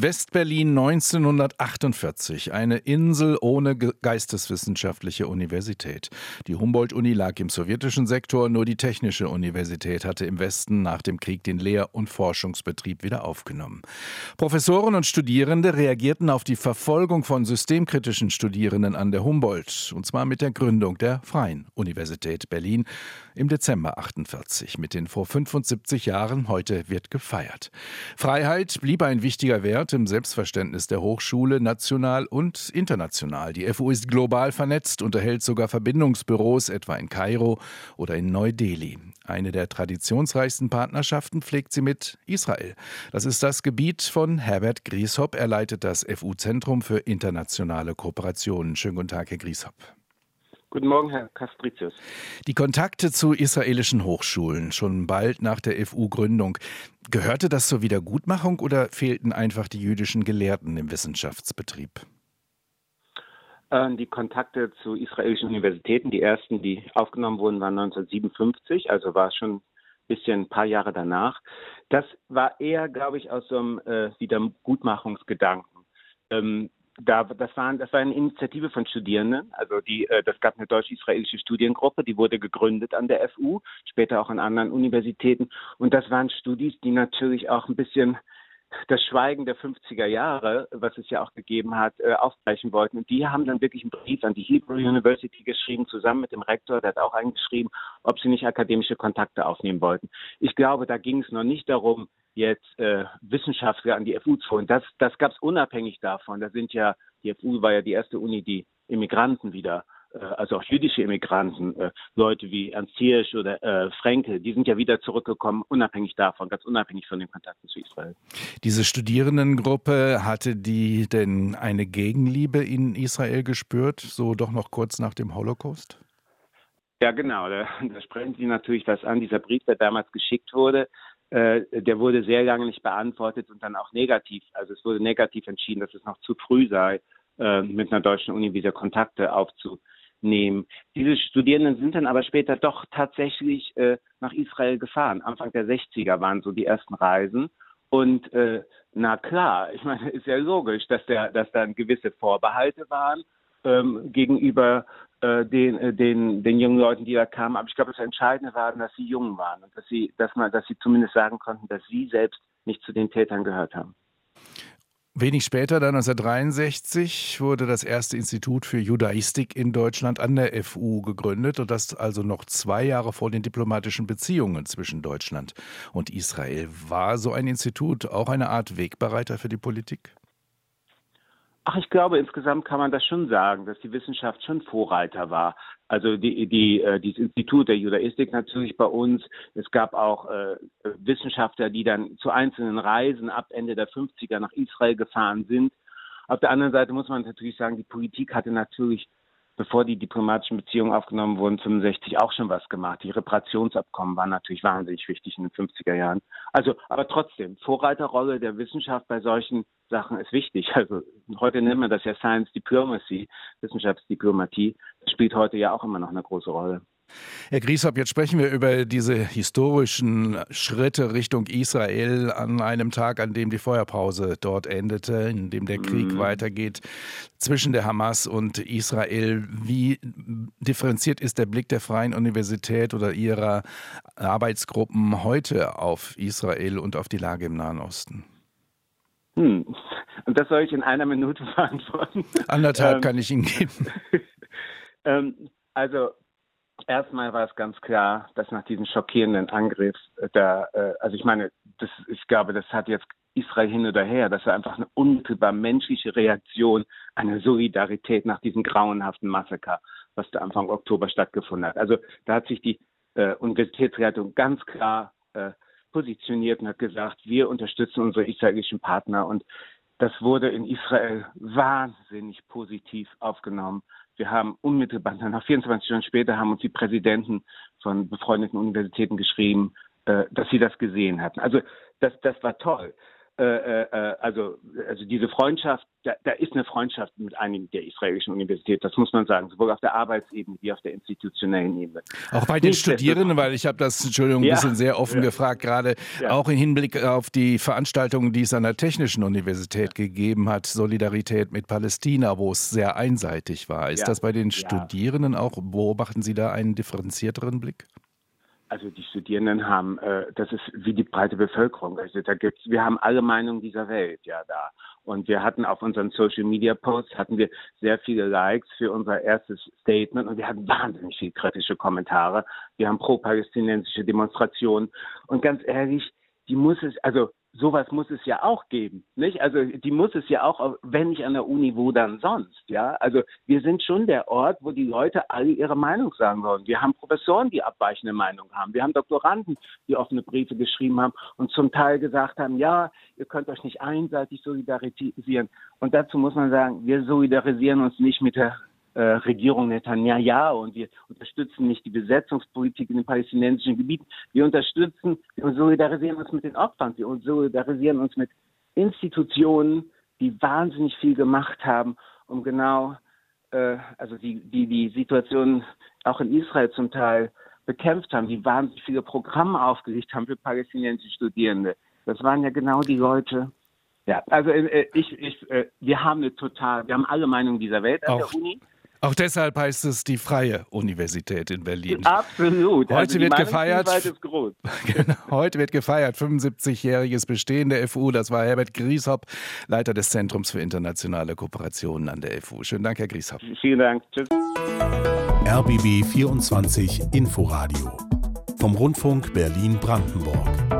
Westberlin 1948, eine Insel ohne geisteswissenschaftliche Universität. Die Humboldt-Uni lag im sowjetischen Sektor, nur die Technische Universität hatte im Westen nach dem Krieg den Lehr- und Forschungsbetrieb wieder aufgenommen. Professoren und Studierende reagierten auf die Verfolgung von systemkritischen Studierenden an der Humboldt, und zwar mit der Gründung der Freien Universität Berlin im Dezember 48. Mit den vor 75 Jahren, heute wird gefeiert. Freiheit blieb ein wichtiger Wert im Selbstverständnis der Hochschule, national und international. Die FU ist global vernetzt, unterhält sogar Verbindungsbüros, etwa in Kairo oder in Neu-Delhi. Eine der traditionsreichsten Partnerschaften pflegt sie mit Israel. Das ist das Gebiet von Herbert Grieshop. Er leitet das FU-Zentrum für internationale Kooperationen. Schönen guten Tag, Herr Grieshop. Guten Morgen, Herr Kastritius. Die Kontakte zu israelischen Hochschulen, schon bald nach der FU-Gründung. Gehörte das zur Wiedergutmachung oder fehlten einfach die jüdischen Gelehrten im Wissenschaftsbetrieb? Ähm, die Kontakte zu israelischen Universitäten, die ersten, die aufgenommen wurden, waren 1957, also war schon ein bisschen ein paar Jahre danach. Das war eher, glaube ich, aus so einem äh, Wiedergutmachungsgedanken. Ähm, da, das, waren, das war eine Initiative von Studierenden. Also die, äh, das gab eine deutsch-israelische Studiengruppe, die wurde gegründet an der FU, später auch an anderen Universitäten. Und das waren Studis, die natürlich auch ein bisschen das Schweigen der 50er Jahre, was es ja auch gegeben hat, äh, aufbrechen wollten. Und die haben dann wirklich einen Brief an die Hebrew University geschrieben, zusammen mit dem Rektor, der hat auch eingeschrieben, ob sie nicht akademische Kontakte aufnehmen wollten. Ich glaube, da ging es noch nicht darum, jetzt äh, Wissenschaftler an die FU zu holen. Das, das gab es unabhängig davon. Da sind ja, die FU war ja die erste Uni, die Immigranten wieder äh, also auch jüdische Immigranten, äh, Leute wie Ernst Hirsch oder äh, Frenkel, die sind ja wieder zurückgekommen, unabhängig davon, ganz unabhängig von den Kontakten zu Israel. Diese Studierendengruppe, hatte die denn eine Gegenliebe in Israel gespürt, so doch noch kurz nach dem Holocaust? Ja, genau. Da, da sprechen Sie natürlich was an. Dieser Brief, der damals geschickt wurde, äh, der wurde sehr lange nicht beantwortet und dann auch negativ. Also es wurde negativ entschieden, dass es noch zu früh sei, äh, mit einer deutschen Uni wieder Kontakte aufzunehmen nehmen. Diese Studierenden sind dann aber später doch tatsächlich äh, nach Israel gefahren. Anfang der 60er waren so die ersten Reisen. Und äh, na klar, ich meine, ist ja logisch, dass, der, dass da gewisse Vorbehalte waren ähm, gegenüber den, äh, den, den jungen Leuten, die da kamen. Aber ich glaube, das Entscheidende war, dass sie jung waren und dass sie, dass man, dass sie zumindest sagen konnten, dass sie selbst nicht zu den Tätern gehört haben. Wenig später, dann 1963, wurde das erste Institut für Judaistik in Deutschland an der FU gegründet und das also noch zwei Jahre vor den diplomatischen Beziehungen zwischen Deutschland und Israel. War so ein Institut auch eine Art Wegbereiter für die Politik? Ach, ich glaube, insgesamt kann man das schon sagen, dass die Wissenschaft schon Vorreiter war. Also die, die, äh, dieses Institut der Judaistik natürlich bei uns. Es gab auch äh, Wissenschaftler, die dann zu einzelnen Reisen ab Ende der 50er nach Israel gefahren sind. Auf der anderen Seite muss man natürlich sagen, die Politik hatte natürlich bevor die diplomatischen Beziehungen aufgenommen wurden, 65 auch schon was gemacht. Die Reparationsabkommen waren natürlich wahnsinnig wichtig in den 50er Jahren. Also, aber trotzdem, Vorreiterrolle der Wissenschaft bei solchen Sachen ist wichtig. Also, heute nennt man das ja Science Diplomacy, Wissenschaftsdiplomatie. Das spielt heute ja auch immer noch eine große Rolle. Herr Grieshop, jetzt sprechen wir über diese historischen Schritte Richtung Israel an einem Tag, an dem die Feuerpause dort endete, in dem der Krieg mhm. weitergeht zwischen der Hamas und Israel. Wie differenziert ist der Blick der Freien Universität oder ihrer Arbeitsgruppen heute auf Israel und auf die Lage im Nahen Osten? Hm. Und das soll ich in einer Minute beantworten. Anderthalb ähm, kann ich Ihnen geben. ähm, also Erstmal war es ganz klar, dass nach diesem schockierenden Angriff äh, da, äh, also ich meine, das, ich glaube, das hat jetzt Israel hin oder her, das war einfach eine unmittelbar menschliche Reaktion, eine Solidarität nach diesem grauenhaften Massaker, was da Anfang Oktober stattgefunden hat. Also da hat sich die äh, Universitätsrettung ganz klar äh, positioniert und hat gesagt, wir unterstützen unsere israelischen Partner und das wurde in Israel wahnsinnig positiv aufgenommen. Wir haben unmittelbar, nach 24 Stunden später haben uns die Präsidenten von befreundeten Universitäten geschrieben, äh, dass sie das gesehen hatten. Also das, das war toll. Äh, äh, also, also diese Freundschaft, da, da, ist eine Freundschaft mit einigen der israelischen Universität, das muss man sagen, sowohl auf der Arbeitsebene wie auf der institutionellen Ebene. Auch bei den Nicht Studierenden, weil ich habe das, Entschuldigung, ein ja, bisschen sehr offen ja. gefragt, gerade ja. auch im Hinblick auf die Veranstaltungen, die es an der Technischen Universität gegeben hat, Solidarität mit Palästina, wo es sehr einseitig war. Ist das bei den Studierenden auch, beobachten Sie da einen differenzierteren Blick? Also die Studierenden haben, äh, das ist wie die breite Bevölkerung. Also da gibt's, wir haben alle Meinungen dieser Welt ja da. Und wir hatten auf unseren Social Media Posts hatten wir sehr viele Likes für unser erstes Statement und wir hatten wahnsinnig viele kritische Kommentare. Wir haben pro-palästinensische Demonstrationen und ganz ehrlich, die muss es, also sowas muss es ja auch geben, nicht? Also die muss es ja auch, wenn nicht an der Uni, wo dann sonst, ja? Also wir sind schon der Ort, wo die Leute alle ihre Meinung sagen wollen. Wir haben Professoren, die abweichende Meinung haben. Wir haben Doktoranden, die offene Briefe geschrieben haben und zum Teil gesagt haben, ja, ihr könnt euch nicht einseitig solidarisieren. Und dazu muss man sagen, wir solidarisieren uns nicht mit der äh, Regierung Netanyahu und wir unterstützen nicht die Besetzungspolitik in den palästinensischen Gebieten. Wir unterstützen, wir solidarisieren uns mit den Opfern, wir solidarisieren uns mit Institutionen, die wahnsinnig viel gemacht haben, um genau, äh, also die, die die Situation auch in Israel zum Teil bekämpft haben, die wahnsinnig viele Programme aufgelegt haben für palästinensische Studierende. Das waren ja genau die Leute, ja, also äh, ich, ich, äh, wir haben eine total, wir haben alle Meinungen dieser Welt an auch, der Uni. Auch deshalb heißt es die Freie Universität in Berlin. Absolut. Heute also wird gefeiert. Genau, heute wird gefeiert. 75-jähriges Bestehen der FU. Das war Herbert Grieshop, Leiter des Zentrums für internationale Kooperationen an der FU. Schönen Dank, Herr Grieshop. Vielen Dank. Tschüss. RBB 24 Inforadio vom Rundfunk Berlin-Brandenburg.